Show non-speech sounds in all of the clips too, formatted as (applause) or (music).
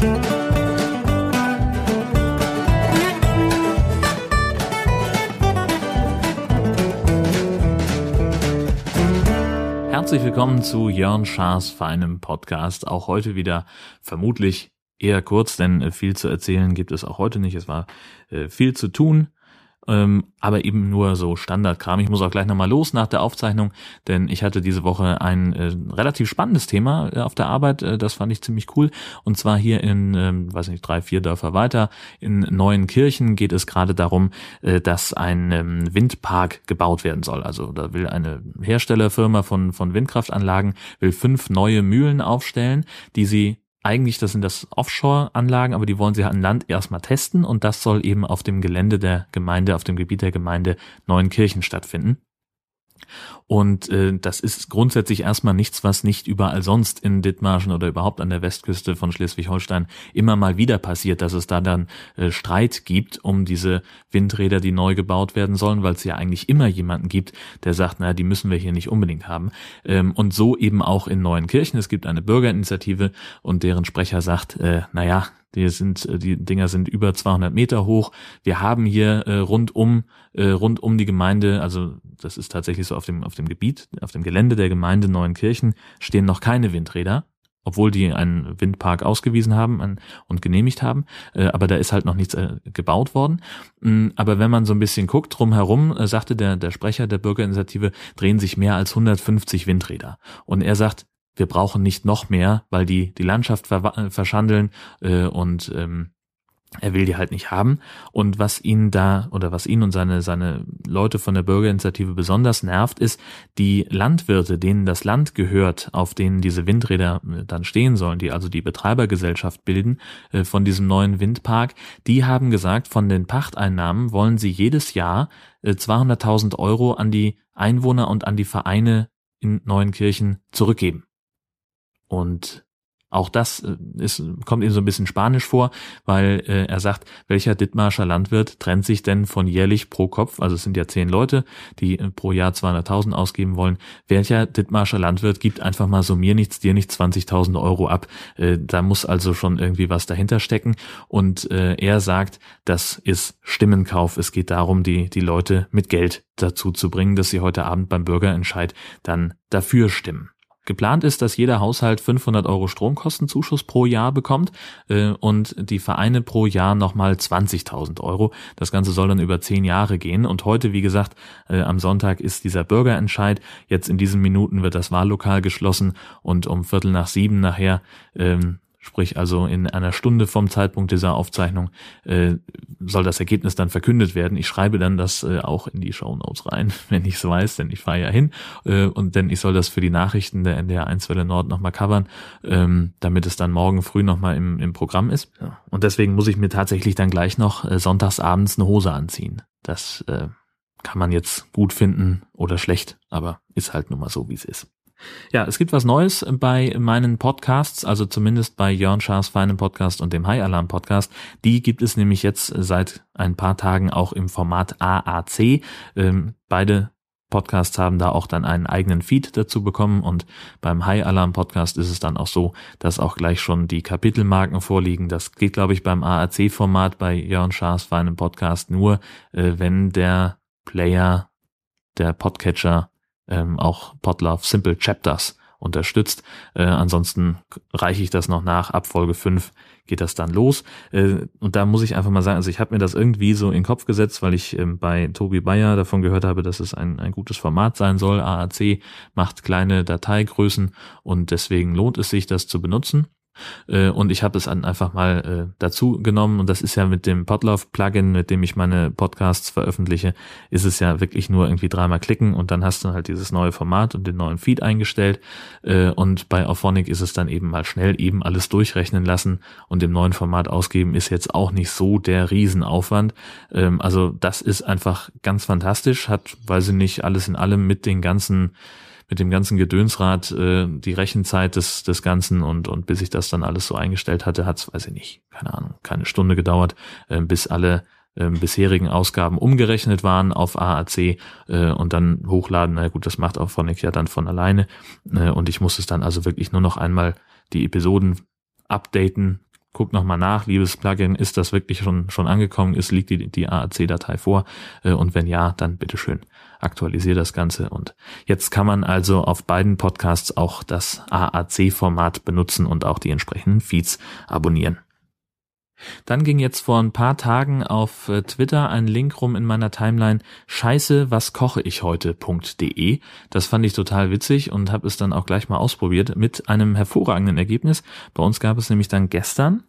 Herzlich willkommen zu Jörn Schaas feinem Podcast. Auch heute wieder vermutlich eher kurz, denn äh, viel zu erzählen gibt es auch heute nicht. Es war äh, viel zu tun ähm, aber eben nur so Standardkram. Ich muss auch gleich nochmal los nach der Aufzeichnung, denn ich hatte diese Woche ein äh, relativ spannendes Thema äh, auf der Arbeit, äh, das fand ich ziemlich cool. Und zwar hier in, ähm, weiß nicht, drei, vier Dörfer weiter, in Neuenkirchen geht es gerade darum, äh, dass ein ähm, Windpark gebaut werden soll. Also da will eine Herstellerfirma von, von Windkraftanlagen, will fünf neue Mühlen aufstellen, die sie eigentlich, das sind das Offshore-Anlagen, aber die wollen sie an Land erstmal testen und das soll eben auf dem Gelände der Gemeinde, auf dem Gebiet der Gemeinde Neuenkirchen stattfinden. Und äh, das ist grundsätzlich erstmal nichts, was nicht überall sonst in Dithmarschen oder überhaupt an der Westküste von Schleswig-Holstein immer mal wieder passiert, dass es da dann äh, Streit gibt um diese Windräder, die neu gebaut werden sollen, weil es ja eigentlich immer jemanden gibt, der sagt, naja, die müssen wir hier nicht unbedingt haben. Ähm, und so eben auch in Neuenkirchen. Es gibt eine Bürgerinitiative und deren Sprecher sagt, äh, naja, die sind, äh, die Dinger sind über 200 Meter hoch. Wir haben hier äh, rund um, äh, rund um die Gemeinde, also das ist tatsächlich so auf dem, auf dem Gebiet, auf dem Gelände der Gemeinde Neuenkirchen stehen noch keine Windräder obwohl die einen Windpark ausgewiesen haben und genehmigt haben, äh, aber da ist halt noch nichts äh, gebaut worden. Mm, aber wenn man so ein bisschen guckt drumherum, äh, sagte der, der Sprecher der Bürgerinitiative, drehen sich mehr als 150 Windräder. Und er sagt, wir brauchen nicht noch mehr, weil die die Landschaft ver verschandeln äh, und ähm, er will die halt nicht haben. Und was ihn da oder was ihn und seine, seine Leute von der Bürgerinitiative besonders nervt, ist, die Landwirte, denen das Land gehört, auf denen diese Windräder äh, dann stehen sollen, die also die Betreibergesellschaft bilden äh, von diesem neuen Windpark, die haben gesagt, von den Pachteinnahmen wollen sie jedes Jahr äh, 200.000 Euro an die Einwohner und an die Vereine in Neuenkirchen zurückgeben. Und auch das äh, ist, kommt ihm so ein bisschen spanisch vor, weil äh, er sagt, welcher Dithmarscher Landwirt trennt sich denn von jährlich pro Kopf, also es sind ja zehn Leute, die äh, pro Jahr 200.000 ausgeben wollen, welcher Dithmarscher Landwirt gibt einfach mal so mir nichts, dir nichts 20.000 Euro ab. Äh, da muss also schon irgendwie was dahinter stecken und äh, er sagt, das ist Stimmenkauf. Es geht darum, die, die Leute mit Geld dazu zu bringen, dass sie heute Abend beim Bürgerentscheid dann dafür stimmen. Geplant ist, dass jeder Haushalt 500 Euro Stromkostenzuschuss pro Jahr bekommt äh, und die Vereine pro Jahr nochmal 20.000 Euro. Das Ganze soll dann über zehn Jahre gehen. Und heute, wie gesagt, äh, am Sonntag ist dieser Bürgerentscheid. Jetzt in diesen Minuten wird das Wahllokal geschlossen und um Viertel nach sieben nachher ähm, sprich also in einer Stunde vom Zeitpunkt dieser Aufzeichnung, äh, soll das Ergebnis dann verkündet werden. Ich schreibe dann das äh, auch in die Show Notes rein, (laughs) wenn ich es weiß, denn ich fahre ja hin äh, und denn ich soll das für die Nachrichten der NDR 1 Welle Nord nochmal covern, ähm, damit es dann morgen früh nochmal im, im Programm ist. Ja. Und deswegen muss ich mir tatsächlich dann gleich noch äh, sonntags abends eine Hose anziehen. Das äh, kann man jetzt gut finden oder schlecht, aber ist halt nun mal so, wie es ist. Ja, es gibt was Neues bei meinen Podcasts, also zumindest bei Jörn Schaas feinem Podcast und dem High Alarm Podcast. Die gibt es nämlich jetzt seit ein paar Tagen auch im Format AAC. Ähm, beide Podcasts haben da auch dann einen eigenen Feed dazu bekommen und beim High Alarm Podcast ist es dann auch so, dass auch gleich schon die Kapitelmarken vorliegen. Das geht, glaube ich, beim AAC-Format bei Jörn Schaas feinem Podcast nur, äh, wenn der Player, der Podcatcher ähm, auch Podlove Simple Chapters unterstützt. Äh, ansonsten reiche ich das noch nach. Ab Folge 5 geht das dann los. Äh, und da muss ich einfach mal sagen, also ich habe mir das irgendwie so in den Kopf gesetzt, weil ich ähm, bei Tobi Bayer davon gehört habe, dass es ein, ein gutes Format sein soll. AAC macht kleine Dateigrößen und deswegen lohnt es sich, das zu benutzen. Äh, und ich habe es dann einfach mal äh, dazu genommen und das ist ja mit dem Podlove-Plugin, mit dem ich meine Podcasts veröffentliche, ist es ja wirklich nur irgendwie dreimal klicken und dann hast du halt dieses neue Format und den neuen Feed eingestellt äh, und bei Auphonic ist es dann eben mal schnell eben alles durchrechnen lassen und im neuen Format ausgeben ist jetzt auch nicht so der Riesenaufwand. Ähm, also das ist einfach ganz fantastisch, hat, weiß ich nicht, alles in allem mit den ganzen mit dem ganzen Gedönsrad äh, die Rechenzeit des, des Ganzen und, und bis ich das dann alles so eingestellt hatte, hat es, weiß ich nicht, keine Ahnung, keine Stunde gedauert, äh, bis alle äh, bisherigen Ausgaben umgerechnet waren auf AAC äh, und dann hochladen. Na gut, das macht auch Phonic ja dann von alleine. Äh, und ich muss es dann also wirklich nur noch einmal die Episoden updaten, guckt nochmal nach, liebes Plugin, ist das wirklich schon, schon angekommen? Ist, liegt die, die AAC-Datei vor? Äh, und wenn ja, dann bitteschön aktualisiere das Ganze. Und jetzt kann man also auf beiden Podcasts auch das AAC-Format benutzen und auch die entsprechenden Feeds abonnieren. Dann ging jetzt vor ein paar Tagen auf äh, Twitter ein Link rum in meiner Timeline Scheiße, was koche ich heute.de. Das fand ich total witzig und habe es dann auch gleich mal ausprobiert mit einem hervorragenden Ergebnis. Bei uns gab es nämlich dann gestern,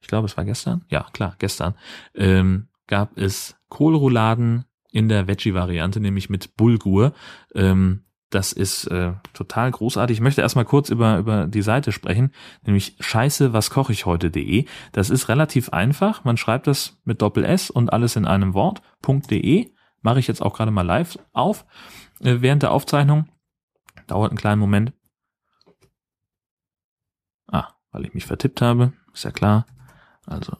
ich glaube es war gestern, ja klar, gestern, ähm, gab es Kohlrouladen in der Veggie-Variante, nämlich mit Bulgur. Ähm, das ist äh, total großartig. Ich möchte erstmal kurz über, über die Seite sprechen, nämlich scheiße, was koche ich heute.de. Das ist relativ einfach. Man schreibt das mit Doppel S und alles in einem Wort. .de mache ich jetzt auch gerade mal live auf äh, während der Aufzeichnung. Dauert einen kleinen Moment. Ah, weil ich mich vertippt habe, ist ja klar. Also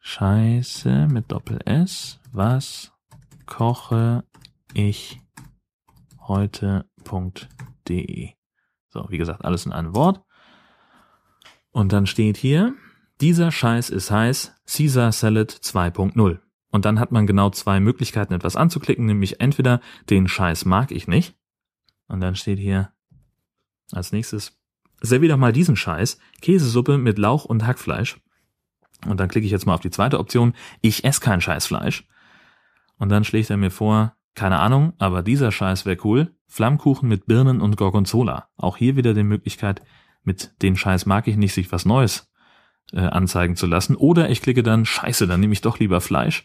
Scheiße mit Doppel S, was koche ich heute.de. So, wie gesagt, alles in einem Wort. Und dann steht hier, dieser Scheiß ist heiß, Caesar Salad 2.0. Und dann hat man genau zwei Möglichkeiten, etwas anzuklicken, nämlich entweder den Scheiß mag ich nicht. Und dann steht hier als nächstes, servier doch mal diesen Scheiß, Käsesuppe mit Lauch und Hackfleisch. Und dann klicke ich jetzt mal auf die zweite Option, ich esse kein Scheißfleisch. Und dann schlägt er mir vor, keine Ahnung, aber dieser Scheiß wäre cool. Flammkuchen mit Birnen und Gorgonzola. Auch hier wieder die Möglichkeit, mit den Scheiß mag ich nicht, sich was Neues äh, anzeigen zu lassen. Oder ich klicke dann, scheiße, dann nehme ich doch lieber Fleisch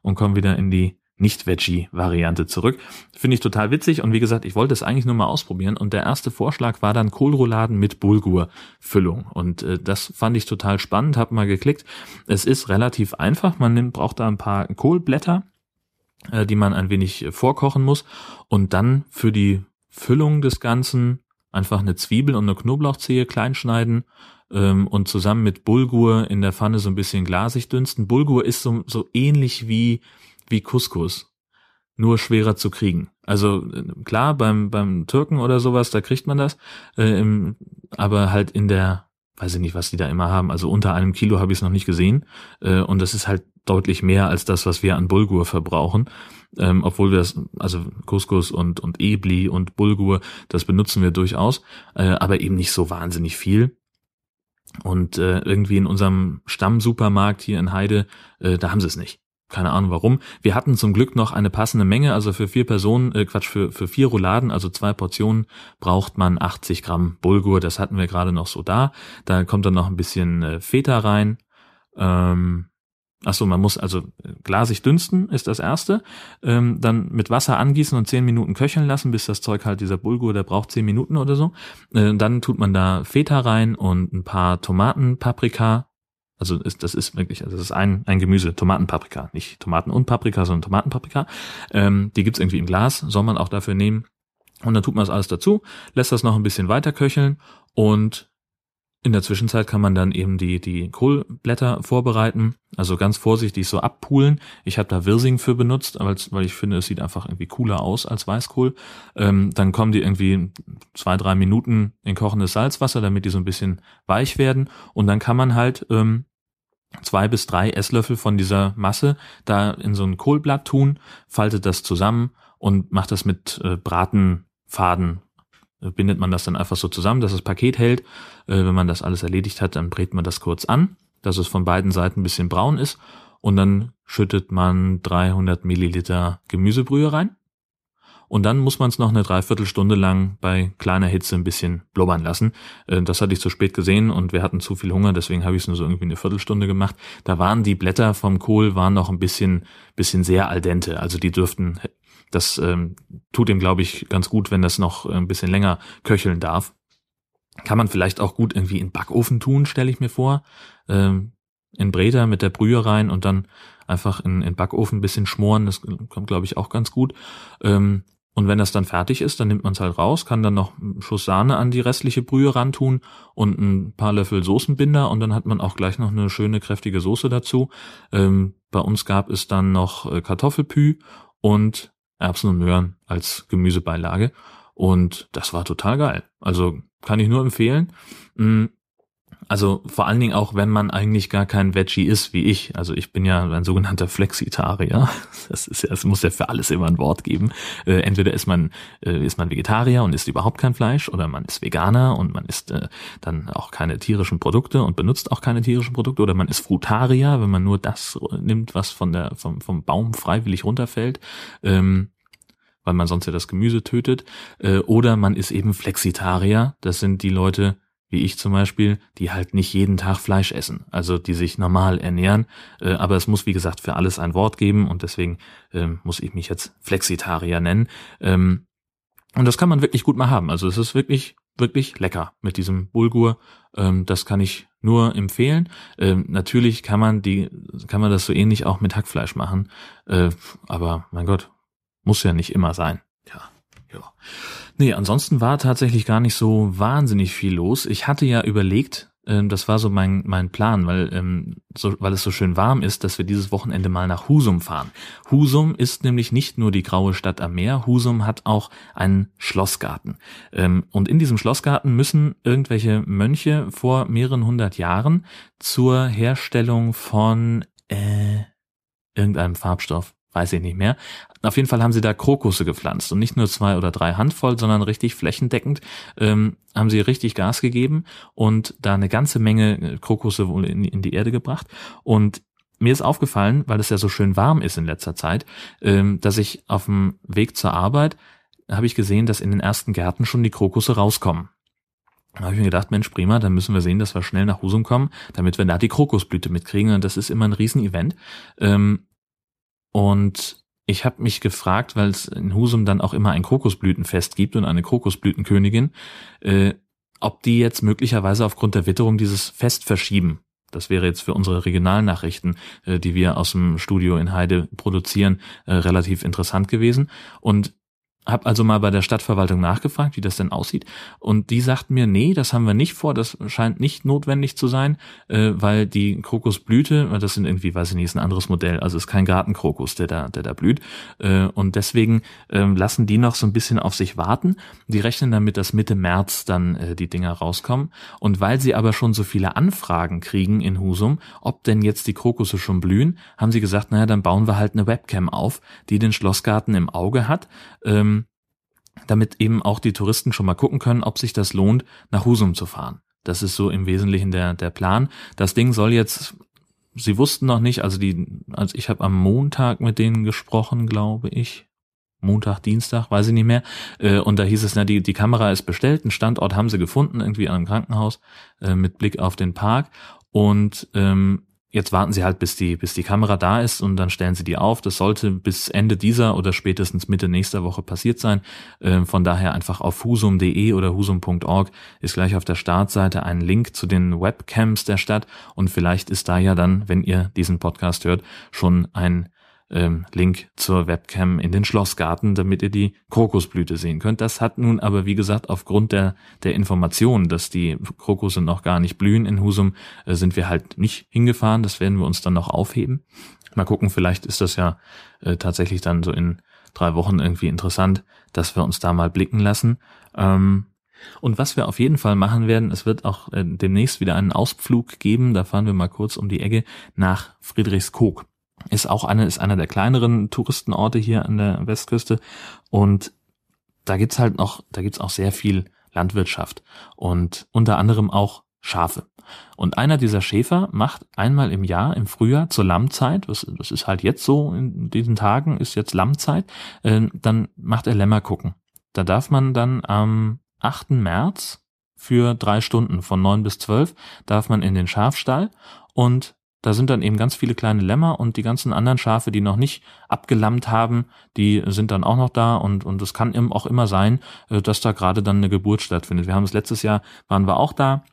und komme wieder in die nicht-Veggie-Variante zurück. Finde ich total witzig und wie gesagt, ich wollte es eigentlich nur mal ausprobieren und der erste Vorschlag war dann Kohlrouladen mit Bulgur-Füllung und äh, das fand ich total spannend, habe mal geklickt. Es ist relativ einfach, man nimmt, braucht da ein paar Kohlblätter, äh, die man ein wenig äh, vorkochen muss und dann für die Füllung des Ganzen einfach eine Zwiebel und eine Knoblauchzehe klein schneiden ähm, und zusammen mit Bulgur in der Pfanne so ein bisschen glasig dünsten. Bulgur ist so, so ähnlich wie, wie Couscous, nur schwerer zu kriegen. Also äh, klar, beim, beim Türken oder sowas, da kriegt man das, äh, im, aber halt in der, weiß ich nicht, was die da immer haben, also unter einem Kilo habe ich es noch nicht gesehen äh, und das ist halt deutlich mehr als das, was wir an Bulgur verbrauchen. Ähm, obwohl wir das, also Couscous und, und Ebli und Bulgur, das benutzen wir durchaus, äh, aber eben nicht so wahnsinnig viel. Und äh, irgendwie in unserem Stammsupermarkt hier in Heide, äh, da haben sie es nicht. Keine Ahnung warum. Wir hatten zum Glück noch eine passende Menge, also für vier Personen, äh, Quatsch, für, für vier Rouladen, also zwei Portionen, braucht man 80 Gramm Bulgur. Das hatten wir gerade noch so da. Da kommt dann noch ein bisschen äh, Feta rein. Ähm, Achso, man muss also äh, glasig dünsten, ist das erste. Ähm, dann mit Wasser angießen und zehn Minuten köcheln lassen, bis das Zeug halt, dieser Bulgur, der braucht zehn Minuten oder so. Äh, dann tut man da Feta rein und ein paar Tomaten, Paprika. Also ist, das ist wirklich, also das ist ein, ein Gemüse, Tomatenpaprika. Nicht Tomaten und Paprika, sondern Tomatenpaprika. Ähm, die gibt's irgendwie im Glas, soll man auch dafür nehmen. Und dann tut man das alles dazu, lässt das noch ein bisschen weiter köcheln und in der Zwischenzeit kann man dann eben die, die Kohlblätter vorbereiten, also ganz vorsichtig so abpulen. Ich habe da Wirsing für benutzt, weil, ich finde, es sieht einfach irgendwie cooler aus als Weißkohl. Ähm, dann kommen die irgendwie zwei, drei Minuten in kochendes Salzwasser, damit die so ein bisschen weich werden. Und dann kann man halt ähm, zwei bis drei Esslöffel von dieser Masse da in so ein Kohlblatt tun, faltet das zusammen und macht das mit äh, Bratenfaden bindet man das dann einfach so zusammen, dass das Paket hält. Äh, wenn man das alles erledigt hat, dann brät man das kurz an, dass es von beiden Seiten ein bisschen braun ist und dann schüttet man 300 Milliliter Gemüsebrühe rein. Und dann muss man es noch eine Dreiviertelstunde lang bei kleiner Hitze ein bisschen blubbern lassen. Äh, das hatte ich zu spät gesehen und wir hatten zu viel Hunger, deswegen habe ich es nur so irgendwie eine Viertelstunde gemacht. Da waren die Blätter vom Kohl waren noch ein bisschen, bisschen sehr al dente. Also die dürften das ähm, tut ihm, glaube ich, ganz gut, wenn das noch ein bisschen länger köcheln darf. Kann man vielleicht auch gut irgendwie in Backofen tun, stelle ich mir vor. Ähm, in Breder mit der Brühe rein und dann einfach in, in Backofen ein bisschen schmoren. Das kommt, glaube ich, auch ganz gut. Ähm, und wenn das dann fertig ist, dann nimmt man es halt raus, kann dann noch einen Schuss Sahne an die restliche Brühe rantun und ein paar Löffel Soßenbinder und dann hat man auch gleich noch eine schöne kräftige Soße dazu. Ähm, bei uns gab es dann noch äh, Kartoffelpü und Erbsen und Möhren als Gemüsebeilage. Und das war total geil. Also kann ich nur empfehlen. Also vor allen Dingen auch, wenn man eigentlich gar kein Veggie ist, wie ich. Also ich bin ja ein sogenannter Flexitarier. (laughs) Das ist ja, es muss ja für alles immer ein Wort geben. Äh, entweder ist man äh, ist man Vegetarier und isst überhaupt kein Fleisch, oder man ist Veganer und man isst äh, dann auch keine tierischen Produkte und benutzt auch keine tierischen Produkte, oder man ist Frutarier, wenn man nur das nimmt, was von der vom, vom Baum freiwillig runterfällt. Ähm, weil man sonst ja das Gemüse tötet, äh, oder man ist eben Flexitarier. Das sind die Leute, wie ich zum Beispiel, die halt nicht jeden Tag Fleisch essen, also die sich normal ernähren. Äh, aber es muss, wie gesagt, für alles ein Wort geben und deswegen äh, muss ich mich jetzt Flexitarier nennen. Ähm, und das kann man wirklich gut mal haben. Also es ist wirklich, wirklich lecker mit diesem Bulgur. Ähm, das kann ich nur empfehlen. Ähm, natürlich kann man die, kann man das so ähnlich auch mit Hackfleisch machen. Äh, aber mein Gott, muss ja nicht immer sein. Ja, ja. Nee, ansonsten war tatsächlich gar nicht so wahnsinnig viel los. Ich hatte ja überlegt, ähm, das war so mein, mein Plan, weil, ähm, so, weil es so schön warm ist, dass wir dieses Wochenende mal nach Husum fahren. Husum ist nämlich nicht nur die graue Stadt am Meer, Husum hat auch einen Schlossgarten. Ähm, und in diesem Schlossgarten müssen irgendwelche Mönche vor mehreren hundert Jahren zur Herstellung von äh, irgendeinem Farbstoff weiß ich nicht mehr. Auf jeden Fall haben sie da Krokusse gepflanzt und nicht nur zwei oder drei Handvoll, sondern richtig flächendeckend ähm, haben sie richtig Gas gegeben und da eine ganze Menge äh, Krokusse wohl in, in die Erde gebracht. Und mir ist aufgefallen, weil es ja so schön warm ist in letzter Zeit, ähm, dass ich auf dem Weg zur Arbeit habe ich gesehen, dass in den ersten Gärten schon die Krokusse rauskommen. Da habe ich mir gedacht, Mensch, prima, dann müssen wir sehen, dass wir schnell nach Husum kommen, damit wir da die Krokusblüte mitkriegen. Und das ist immer ein Riesenevent. Ähm, und ich habe mich gefragt, weil es in Husum dann auch immer ein Krokusblütenfest gibt und eine Krokusblütenkönigin, äh, ob die jetzt möglicherweise aufgrund der Witterung dieses Fest verschieben. Das wäre jetzt für unsere Regionalnachrichten, äh, die wir aus dem Studio in Heide produzieren, äh, relativ interessant gewesen. Und hab also mal bei der Stadtverwaltung nachgefragt, wie das denn aussieht. Und die sagten mir, nee, das haben wir nicht vor, das scheint nicht notwendig zu sein, äh, weil die Krokusblüte, das sind irgendwie, weiß ich nicht, ist ein anderes Modell, also ist kein Gartenkrokus, der da, der da blüht. Äh, und deswegen äh, lassen die noch so ein bisschen auf sich warten. Die rechnen damit, dass Mitte März dann äh, die Dinger rauskommen. Und weil sie aber schon so viele Anfragen kriegen in Husum, ob denn jetzt die Krokusse schon blühen, haben sie gesagt, naja, dann bauen wir halt eine Webcam auf, die den Schlossgarten im Auge hat. Ähm, damit eben auch die Touristen schon mal gucken können, ob sich das lohnt, nach Husum zu fahren. Das ist so im Wesentlichen der, der Plan. Das Ding soll jetzt, sie wussten noch nicht, also die, also ich habe am Montag mit denen gesprochen, glaube ich. Montag, Dienstag, weiß ich nicht mehr. Äh, und da hieß es, na, die, die Kamera ist bestellt, einen Standort haben sie gefunden, irgendwie an einem Krankenhaus, äh, mit Blick auf den Park. Und ähm, Jetzt warten sie halt, bis die, bis die Kamera da ist und dann stellen sie die auf. Das sollte bis Ende dieser oder spätestens Mitte nächster Woche passiert sein. Ähm, von daher einfach auf husum.de oder husum.org ist gleich auf der Startseite ein Link zu den Webcams der Stadt und vielleicht ist da ja dann, wenn ihr diesen Podcast hört, schon ein ähm, Link zur Webcam in den Schlossgarten, damit ihr die Krokusblüte sehen könnt. Das hat nun aber, wie gesagt, aufgrund der, der Information, dass die Krokusse noch gar nicht blühen in Husum, äh, sind wir halt nicht hingefahren. Das werden wir uns dann noch aufheben. Mal gucken, vielleicht ist das ja äh, tatsächlich dann so in drei Wochen irgendwie interessant, dass wir uns da mal blicken lassen. Ähm, und was wir auf jeden Fall machen werden, es wird auch äh, demnächst wieder einen Ausflug geben, da fahren wir mal kurz um die Ecke nach Friedrichskoog ist auch eine, ist einer der kleineren Touristenorte hier an der Westküste und da gibt's halt noch, da gibt's auch sehr viel Landwirtschaft und unter anderem auch Schafe. Und einer dieser Schäfer macht einmal im Jahr im Frühjahr zur Lammzeit, das, das ist halt jetzt so in diesen Tagen, ist jetzt Lammzeit, äh, dann macht er Lämmer gucken. Da darf man dann am 8. März für drei Stunden von neun bis zwölf darf man in den Schafstall und da sind dann eben ganz viele kleine Lämmer und die ganzen anderen Schafe, die noch nicht abgelammt haben, die sind dann auch noch da und und es kann eben auch immer sein, äh, dass da gerade dann eine Geburt stattfindet. Wir haben es letztes Jahr waren wir auch da.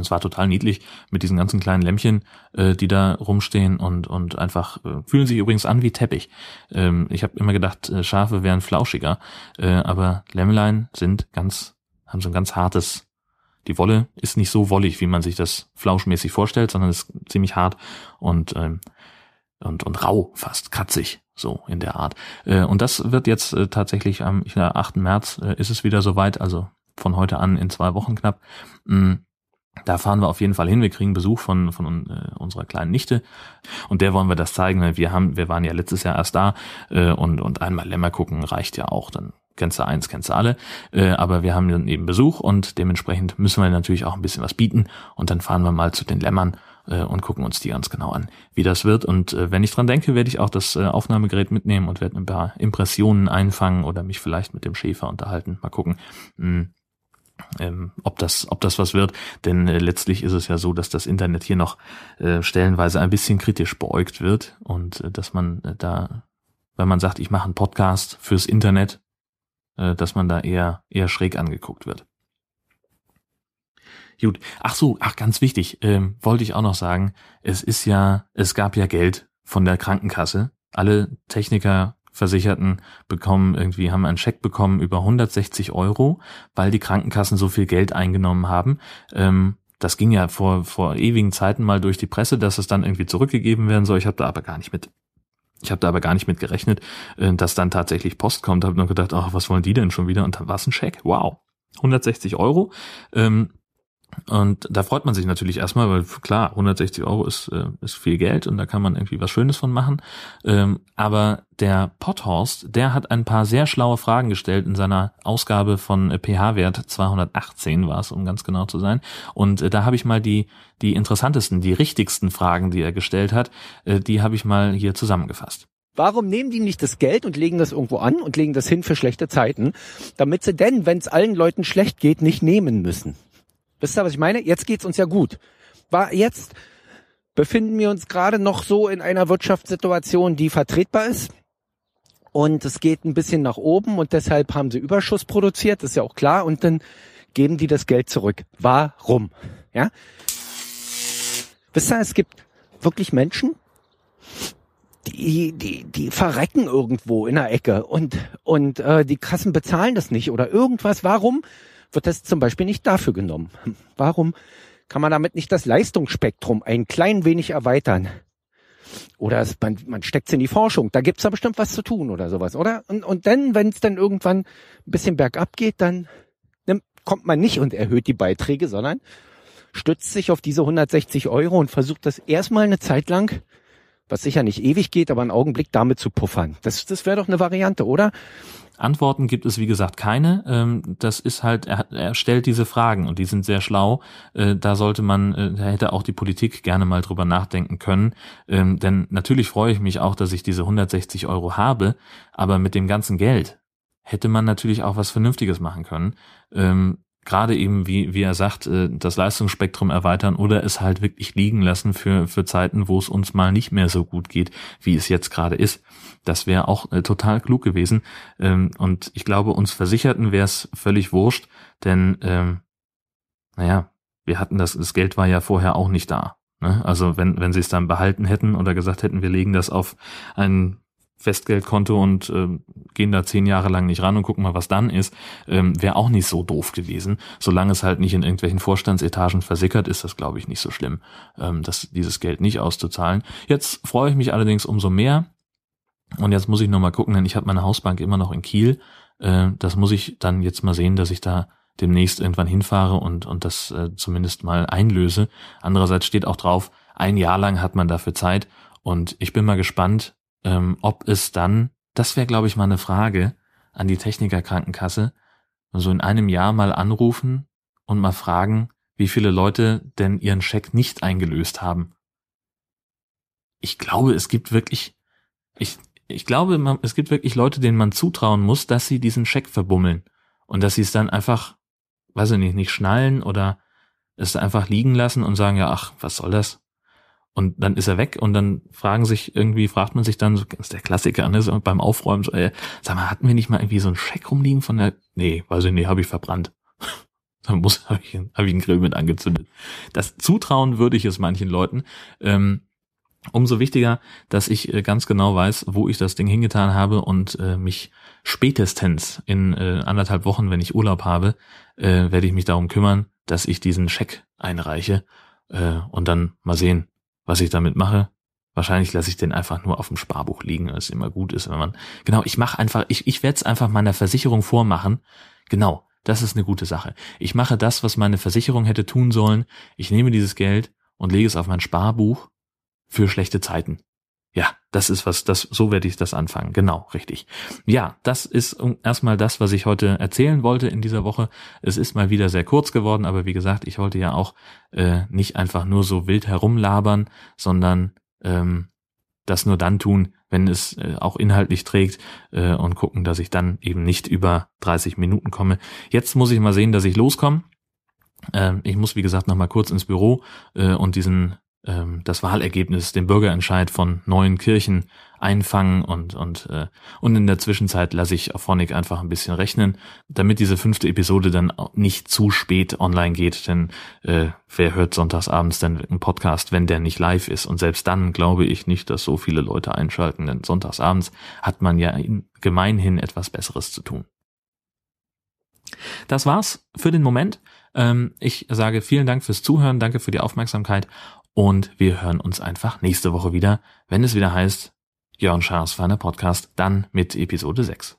Es war total niedlich mit diesen ganzen kleinen Lämmchen, äh, die da rumstehen und und einfach äh, fühlen sich übrigens an wie Teppich. Ähm, ich habe immer gedacht, äh, Schafe wären flauschiger, äh, aber Lämmlein sind ganz haben so ein ganz hartes die Wolle ist nicht so wollig, wie man sich das flauschmäßig vorstellt, sondern ist ziemlich hart und ähm, und, und rau, fast kratzig, so in der Art. Äh, und das wird jetzt äh, tatsächlich am ja, 8. März äh, ist es wieder soweit, also von heute an in zwei Wochen knapp. Mh, mm, Da fahren wir auf jeden Fall hin. Wir kriegen Besuch von, von äh, unserer kleinen Nichte und der wollen wir das zeigen. Wir haben, wir waren ja letztes Jahr erst da äh, und, und einmal Lämmer gucken reicht ja auch. Dann kennst du eins, kennst du alle. Äh, aber wir haben dann eben Besuch und dementsprechend müssen wir natürlich auch ein bisschen was bieten und dann fahren wir mal zu den Lämmern äh, und gucken uns die ganz genau an, wie das wird. Und äh, wenn ich dran denke, werde ich auch das äh, Aufnahmegerät mitnehmen und werde ein paar Impressionen einfangen oder mich vielleicht mit dem Schäfer unterhalten. Mal gucken. Hm, ähm, ob das, ob das was wird. Denn äh, letztlich ist es ja so, dass das Internet hier noch äh, stellenweise ein bisschen kritisch beäugt wird und äh, dass man äh, da, wenn man sagt, ich mache einen Podcast fürs Internet, dass man da eher eher schräg angeguckt wird. Gut. Ach so, ach ganz wichtig, ähm, wollte ich auch noch sagen, es ist ja, es gab ja Geld von der Krankenkasse. Alle Techniker, Versicherten bekommen irgendwie, haben einen Scheck bekommen über 160 Euro, weil die Krankenkassen so viel Geld eingenommen haben. Ähm, das ging ja vor, vor ewigen Zeiten mal durch die Presse, dass es dann irgendwie zurückgegeben werden soll. Ich habe da aber gar nicht mit ich habe da aber gar nicht mit gerechnet, äh, dass dann tatsächlich Post kommt. Habe nur gedacht, ach, was wollen die denn schon wieder? Und dann war es ein Scheck. Wow. 160 Euro. Ähm, und da freut man sich natürlich erstmal, weil klar, 160 Euro ist, äh, ist viel Geld und da kann man irgendwie was Schönes von machen. Ähm, aber der Potthorst, der hat ein paar sehr schlaue Fragen gestellt in seiner Ausgabe von äh, pH-Wert 218 war es, um ganz genau zu sein. Und äh, da habe ich mal die, die interessantesten, die richtigsten Fragen, die er gestellt hat, äh, die habe ich mal hier zusammengefasst. Warum nehmen die nicht das Geld und legen das irgendwo an und legen das hin für schlechte Zeiten, damit sie denn, wenn es allen Leuten schlecht geht, nicht nehmen müssen? Wisst ihr, was ich meine? Jetzt geht's uns ja gut. War jetzt befinden wir uns gerade noch so in einer Wirtschaftssituation, die vertretbar ist. Und es geht ein bisschen nach oben und deshalb haben sie Überschuss produziert, ist ja auch klar. Und dann geben die das Geld zurück. Warum? Ja? Wisst ihr, es gibt wirklich Menschen, die, die, die verrecken irgendwo in der Ecke und, und äh, die Kassen bezahlen das nicht oder irgendwas. Warum? Wird das zum Beispiel nicht dafür genommen? (laughs) Warum kann man damit nicht das Leistungsspektrum ein klein wenig erweitern? Oder es, man, man steckt in die Forschung, da gibt's da bestimmt was zu tun oder sowas, oder? Und, und dann, wenn es dann irgendwann ein bisschen bergab geht, dann nimmt, kommt man nicht und erhöht die Beiträge, sondern stützt sich auf diese 160 Euro und versucht das erstmal eine Zeit lang, was sicher nicht ewig geht, aber einen Augenblick damit zu puffern. Das, das wäre doch eine Variante, oder? Antworten gibt es, wie gesagt, keine. Ähm, das ist halt, er, stellt diese Fragen und die sind sehr schlau. Äh, da sollte man, äh, da hätte auch die Politik gerne mal drüber nachdenken können. Ähm, denn natürlich freue ich mich auch, dass ich diese 160 Euro habe, aber mit dem ganzen Geld hätte man natürlich auch was Vernünftiges machen können. Gerade eben, wie, wie er sagt, äh, das Leistungsspektrum erweitern oder es halt wirklich liegen lassen für, für Zeiten, wo es uns mal nicht mehr so gut geht, wie es jetzt gerade ist. Das wäre auch äh, total klug gewesen. Ähm, und ich glaube, uns Versicherten wäre es völlig wurscht, denn, ähm, naja, wir hatten das, das Geld war ja vorher auch nicht da. Ne? Also wenn, wenn sie es dann behalten hätten oder gesagt hätten, wir legen das auf einen Festgeldkonto und äh, gehen da zehn Jahre lang nicht ran und gucken mal, was dann ist, ähm, wäre auch nicht so doof gewesen. Solange es halt nicht in irgendwelchen Vorstandsetagen versickert, ist das, glaube ich, nicht so schlimm, ähm, dass dieses Geld nicht auszuzahlen. Jetzt freue ich mich allerdings umso mehr. Und jetzt muss ich noch mal gucken, denn ich habe meine Hausbank immer noch in Kiel. Äh, das muss ich dann jetzt mal sehen, dass ich da demnächst irgendwann hinfahre und, und das äh, zumindest mal einlöse. Andererseits steht auch drauf, ein Jahr lang hat man dafür Zeit. Und ich bin mal gespannt, ähm, ob es dann, das wäre, glaube ich, mal eine Frage an die Technikerkrankenkasse, so in einem Jahr mal anrufen und mal fragen, wie viele Leute denn ihren Scheck nicht eingelöst haben. Ich glaube, es gibt wirklich, ich, ich glaube, man, es gibt wirklich Leute, denen man zutrauen muss, dass sie diesen Scheck verbummeln und dass sie es dann einfach, weiß ich nicht, nicht schnallen oder es einfach liegen lassen und sagen, ja, ach, was soll das? Und dann ist er weg und dann fragen sich irgendwie, fragt man sich dann, das ist der Klassiker, ne, beim Aufräumen, so, äh, sag mal, hatten wir nicht mal irgendwie so einen Scheck rumliegen von der, nee, weiß ich nicht, habe ich verbrannt. (laughs) dann muss, habe ich, hab ich einen Grill mit angezündet. Das Zutrauen würde ich es manchen Leuten. Ähm, umso wichtiger, dass ich äh, ganz genau weiß, wo ich das Ding hingetan habe und äh, mich spätestens in äh, anderthalb Wochen, wenn ich Urlaub habe, äh, werde ich mich darum kümmern, dass ich diesen Scheck einreiche äh, und dann mal sehen, was ich damit mache. Wahrscheinlich lasse ich den einfach nur auf dem Sparbuch liegen, was immer gut ist, wenn man. Genau, ich mache einfach, ich, ich werde es einfach meiner Versicherung vormachen. Genau, Das ist eine gute Sache. Ich mache das, was meine Versicherung hätte tun sollen. Ich nehme dieses Geld und lege es auf mein Sparbuch für schlechte Zeiten. Ja, das ist was, das, so werde ich das anfangen. Genau, richtig. Ja, das ist erstmal das, was ich heute erzählen wollte in dieser Woche. Es ist mal wieder sehr kurz geworden, aber wie gesagt, ich wollte ja auch äh, nicht einfach nur so wild herumlabern, sondern ähm, das nur dann tun, wenn es äh, auch inhaltlich trägt äh, und gucken, dass ich dann eben nicht über 30 Minuten komme. Jetzt muss ich mal sehen, dass ich loskomme. Ähm, ich muss, wie gesagt, noch mal kurz ins Büro äh, und diesen ähm, das Wahlergebnis, den Bürgerentscheid von neuen Kirchen einfangen und und äh, und in der Zwischenzeit lasse ich auf Phonic einfach ein bisschen rechnen, damit diese fünfte Episode dann nicht zu spät online geht, denn äh, wer hört sonntagsabends denn einen Podcast, wenn der nicht live ist und selbst dann glaube ich nicht, dass so viele Leute einschalten, denn sonntagsabends hat man ja gemeinhin etwas Besseres zu tun. Das war's für den Moment. Ähm, ich sage vielen Dank fürs Zuhören, danke für die Aufmerksamkeit und wir hören uns einfach nächste Woche wieder, wenn es wieder heißt Jörn Schaas feiner Podcast, dann mit Episode 6.